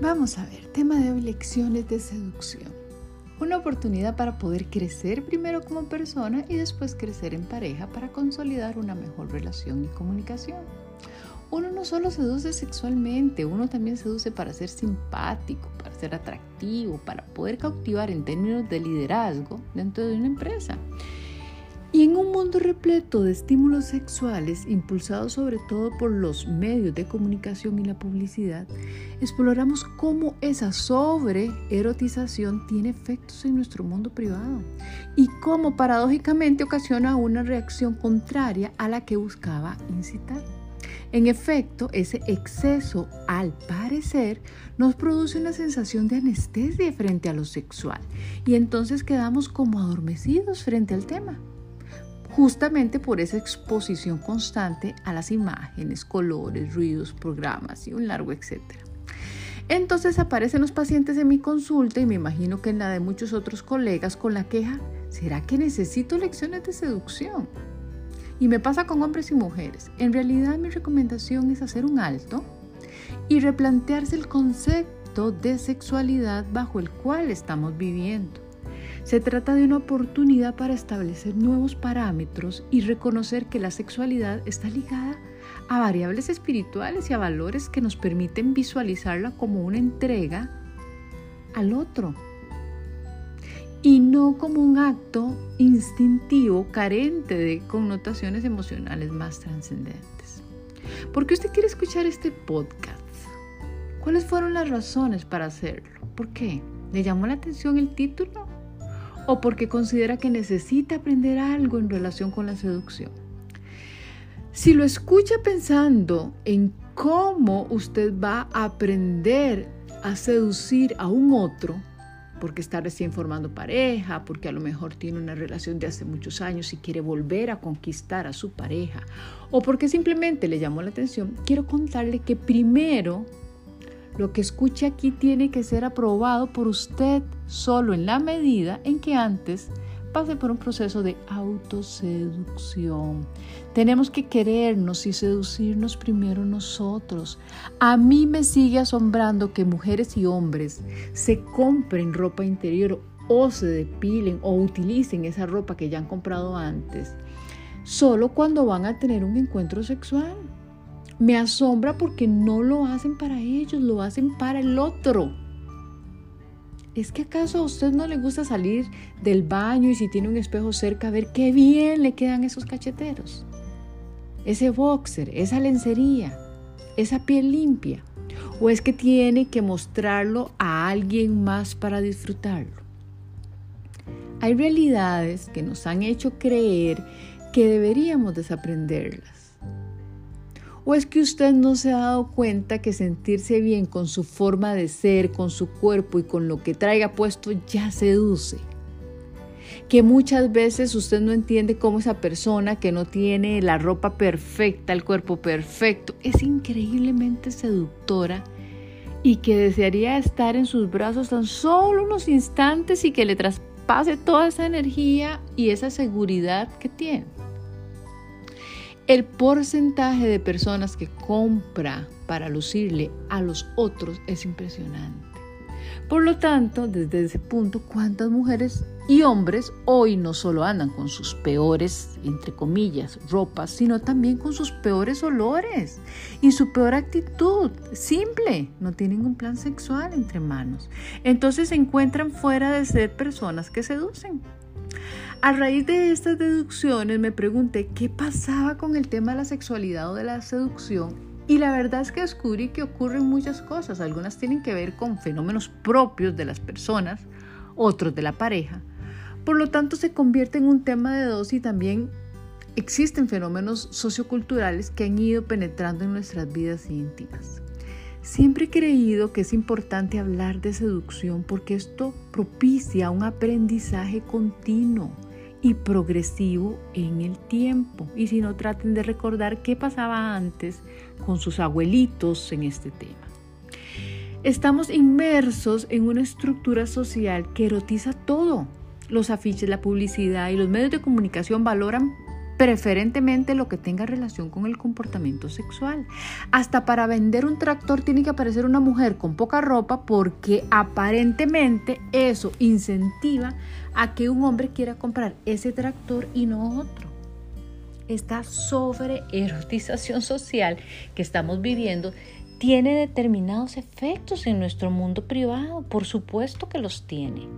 Vamos a ver, tema de hoy, lecciones de seducción. Una oportunidad para poder crecer primero como persona y después crecer en pareja para consolidar una mejor relación y comunicación. Uno no solo seduce sexualmente, uno también seduce para ser simpático, para ser atractivo, para poder cautivar en términos de liderazgo dentro de una empresa. Y en un mundo repleto de estímulos sexuales, impulsados sobre todo por los medios de comunicación y la publicidad, exploramos cómo esa sobreerotización tiene efectos en nuestro mundo privado y cómo paradójicamente ocasiona una reacción contraria a la que buscaba incitar. En efecto, ese exceso, al parecer, nos produce una sensación de anestesia frente a lo sexual y entonces quedamos como adormecidos frente al tema justamente por esa exposición constante a las imágenes, colores, ruidos, programas y un largo etcétera. Entonces aparecen los pacientes en mi consulta y me imagino que en la de muchos otros colegas con la queja, ¿será que necesito lecciones de seducción? Y me pasa con hombres y mujeres. En realidad mi recomendación es hacer un alto y replantearse el concepto de sexualidad bajo el cual estamos viviendo. Se trata de una oportunidad para establecer nuevos parámetros y reconocer que la sexualidad está ligada a variables espirituales y a valores que nos permiten visualizarla como una entrega al otro y no como un acto instintivo carente de connotaciones emocionales más trascendentes. ¿Por qué usted quiere escuchar este podcast? ¿Cuáles fueron las razones para hacerlo? ¿Por qué? ¿Le llamó la atención el título? O porque considera que necesita aprender algo en relación con la seducción. Si lo escucha pensando en cómo usted va a aprender a seducir a un otro, porque está recién formando pareja, porque a lo mejor tiene una relación de hace muchos años y quiere volver a conquistar a su pareja, o porque simplemente le llamó la atención, quiero contarle que primero lo que escuche aquí tiene que ser aprobado por usted solo en la medida en que antes pase por un proceso de autoseducción. Tenemos que querernos y seducirnos primero nosotros. A mí me sigue asombrando que mujeres y hombres se compren ropa interior o se depilen o utilicen esa ropa que ya han comprado antes, solo cuando van a tener un encuentro sexual. Me asombra porque no lo hacen para ellos, lo hacen para el otro. ¿Es que acaso a usted no le gusta salir del baño y si tiene un espejo cerca ver qué bien le quedan esos cacheteros? Ese boxer, esa lencería, esa piel limpia. ¿O es que tiene que mostrarlo a alguien más para disfrutarlo? Hay realidades que nos han hecho creer que deberíamos desaprenderlas. ¿O es que usted no se ha dado cuenta que sentirse bien con su forma de ser, con su cuerpo y con lo que traiga puesto ya seduce? Que muchas veces usted no entiende cómo esa persona que no tiene la ropa perfecta, el cuerpo perfecto, es increíblemente seductora y que desearía estar en sus brazos tan solo unos instantes y que le traspase toda esa energía y esa seguridad que tiene. El porcentaje de personas que compra para lucirle a los otros es impresionante. Por lo tanto, desde ese punto, ¿cuántas mujeres y hombres hoy no solo andan con sus peores, entre comillas, ropas, sino también con sus peores olores y su peor actitud? Simple, no tienen un plan sexual entre manos. Entonces se encuentran fuera de ser personas que seducen. A raíz de estas deducciones me pregunté qué pasaba con el tema de la sexualidad o de la seducción y la verdad es que descubrí que ocurren muchas cosas. Algunas tienen que ver con fenómenos propios de las personas, otros de la pareja. Por lo tanto, se convierte en un tema de dos y también existen fenómenos socioculturales que han ido penetrando en nuestras vidas íntimas. Siempre he creído que es importante hablar de seducción porque esto propicia un aprendizaje continuo y progresivo en el tiempo. Y si no, traten de recordar qué pasaba antes con sus abuelitos en este tema. Estamos inmersos en una estructura social que erotiza todo. Los afiches, la publicidad y los medios de comunicación valoran preferentemente lo que tenga relación con el comportamiento sexual. Hasta para vender un tractor tiene que aparecer una mujer con poca ropa porque aparentemente eso incentiva a que un hombre quiera comprar ese tractor y no otro. Esta erotización social que estamos viviendo tiene determinados efectos en nuestro mundo privado, por supuesto que los tiene.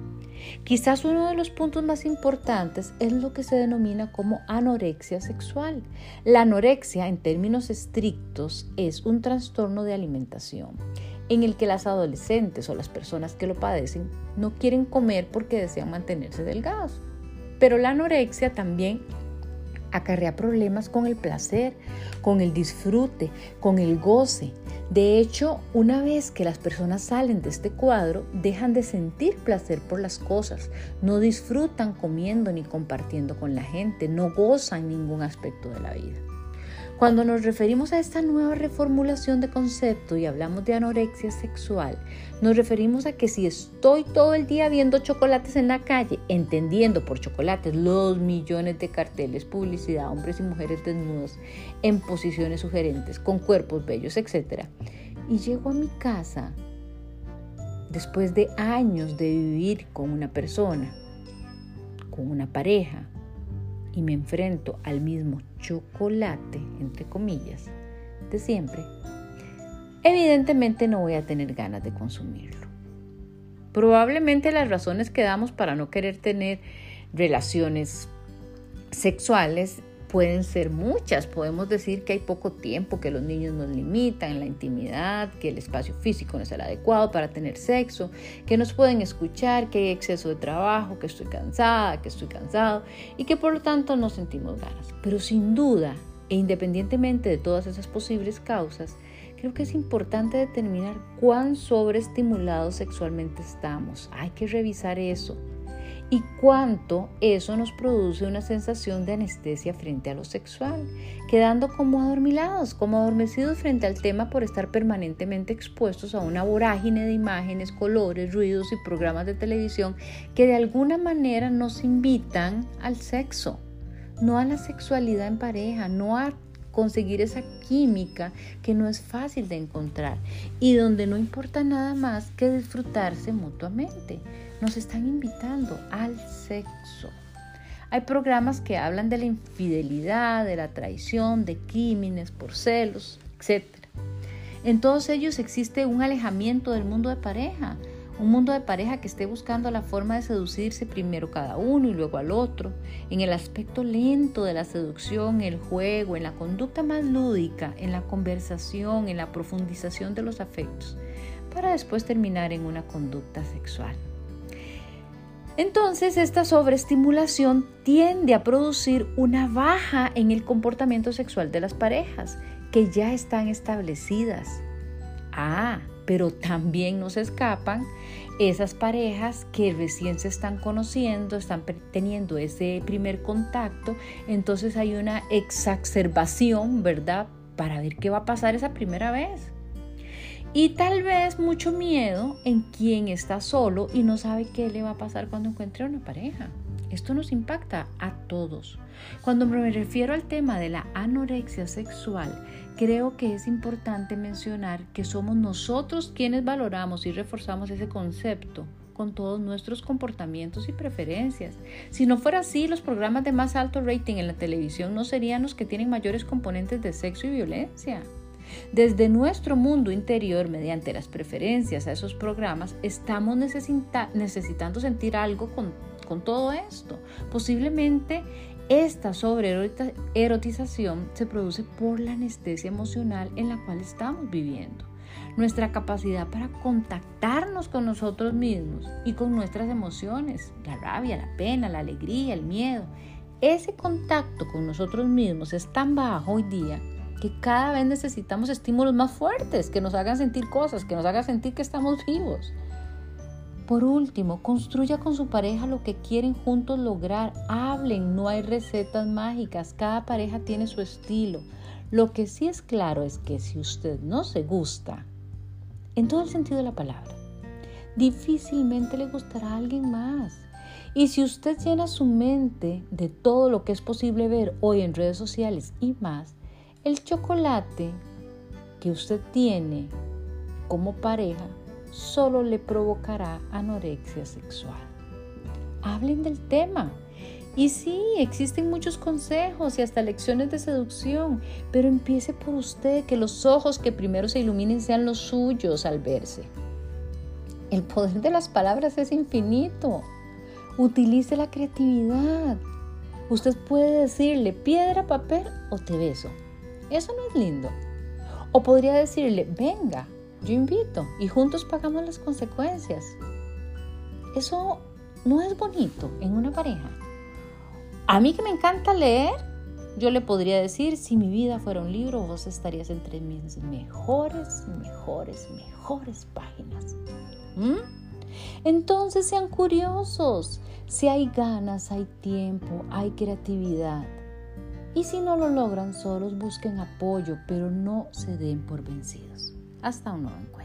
Quizás uno de los puntos más importantes es lo que se denomina como anorexia sexual. La anorexia, en términos estrictos, es un trastorno de alimentación en el que las adolescentes o las personas que lo padecen no quieren comer porque desean mantenerse delgados. Pero la anorexia también acarrea problemas con el placer, con el disfrute, con el goce. De hecho, una vez que las personas salen de este cuadro, dejan de sentir placer por las cosas, no disfrutan comiendo ni compartiendo con la gente, no gozan ningún aspecto de la vida. Cuando nos referimos a esta nueva reformulación de concepto y hablamos de anorexia sexual, nos referimos a que si estoy todo el día viendo chocolates en la calle, entendiendo por chocolates los millones de carteles, publicidad, hombres y mujeres desnudos, en posiciones sugerentes, con cuerpos bellos, etc. Y llego a mi casa después de años de vivir con una persona, con una pareja, y me enfrento al mismo chocolate, entre comillas, de siempre, evidentemente no voy a tener ganas de consumirlo. Probablemente las razones que damos para no querer tener relaciones sexuales pueden ser muchas. Podemos decir que hay poco tiempo, que los niños nos limitan en la intimidad, que el espacio físico no es el adecuado para tener sexo, que nos pueden escuchar, que hay exceso de trabajo, que estoy cansada, que estoy cansado y que por lo tanto no sentimos ganas. Pero sin duda, e independientemente de todas esas posibles causas, creo que es importante determinar cuán sobreestimulados sexualmente estamos. Hay que revisar eso y cuánto eso nos produce una sensación de anestesia frente a lo sexual, quedando como adormilados, como adormecidos frente al tema por estar permanentemente expuestos a una vorágine de imágenes, colores, ruidos y programas de televisión que de alguna manera nos invitan al sexo, no a la sexualidad en pareja, no a conseguir esa química que no es fácil de encontrar y donde no importa nada más que disfrutarse mutuamente nos están invitando al sexo. Hay programas que hablan de la infidelidad, de la traición, de crímenes por celos, etc. En todos ellos existe un alejamiento del mundo de pareja, un mundo de pareja que esté buscando la forma de seducirse primero cada uno y luego al otro, en el aspecto lento de la seducción, el juego, en la conducta más lúdica, en la conversación, en la profundización de los afectos, para después terminar en una conducta sexual. Entonces esta sobreestimulación tiende a producir una baja en el comportamiento sexual de las parejas que ya están establecidas. Ah, pero también nos escapan esas parejas que recién se están conociendo, están teniendo ese primer contacto, entonces hay una exacerbación, ¿verdad? Para ver qué va a pasar esa primera vez. Y tal vez mucho miedo en quien está solo y no sabe qué le va a pasar cuando encuentre una pareja. Esto nos impacta a todos. Cuando me refiero al tema de la anorexia sexual, creo que es importante mencionar que somos nosotros quienes valoramos y reforzamos ese concepto con todos nuestros comportamientos y preferencias. Si no fuera así, los programas de más alto rating en la televisión no serían los que tienen mayores componentes de sexo y violencia. Desde nuestro mundo interior, mediante las preferencias a esos programas, estamos necesitando sentir algo con, con todo esto. Posiblemente esta sobreerotización se produce por la anestesia emocional en la cual estamos viviendo. Nuestra capacidad para contactarnos con nosotros mismos y con nuestras emociones, la rabia, la pena, la alegría, el miedo. Ese contacto con nosotros mismos es tan bajo hoy día que cada vez necesitamos estímulos más fuertes, que nos hagan sentir cosas, que nos hagan sentir que estamos vivos. Por último, construya con su pareja lo que quieren juntos lograr. Hablen, no hay recetas mágicas, cada pareja tiene su estilo. Lo que sí es claro es que si usted no se gusta, en todo el sentido de la palabra, difícilmente le gustará a alguien más. Y si usted llena su mente de todo lo que es posible ver hoy en redes sociales y más, el chocolate que usted tiene como pareja solo le provocará anorexia sexual. Hablen del tema. Y sí, existen muchos consejos y hasta lecciones de seducción, pero empiece por usted, que los ojos que primero se iluminen sean los suyos al verse. El poder de las palabras es infinito. Utilice la creatividad. Usted puede decirle piedra, papel o te beso. Eso no es lindo. O podría decirle, venga, yo invito y juntos pagamos las consecuencias. Eso no es bonito en una pareja. A mí que me encanta leer, yo le podría decir, si mi vida fuera un libro, vos estarías entre mis mejores, mejores, mejores páginas. ¿Mm? Entonces sean curiosos. Si hay ganas, hay tiempo, hay creatividad. Y si no lo logran solos, busquen apoyo, pero no se den por vencidos. Hasta un nuevo encuentro.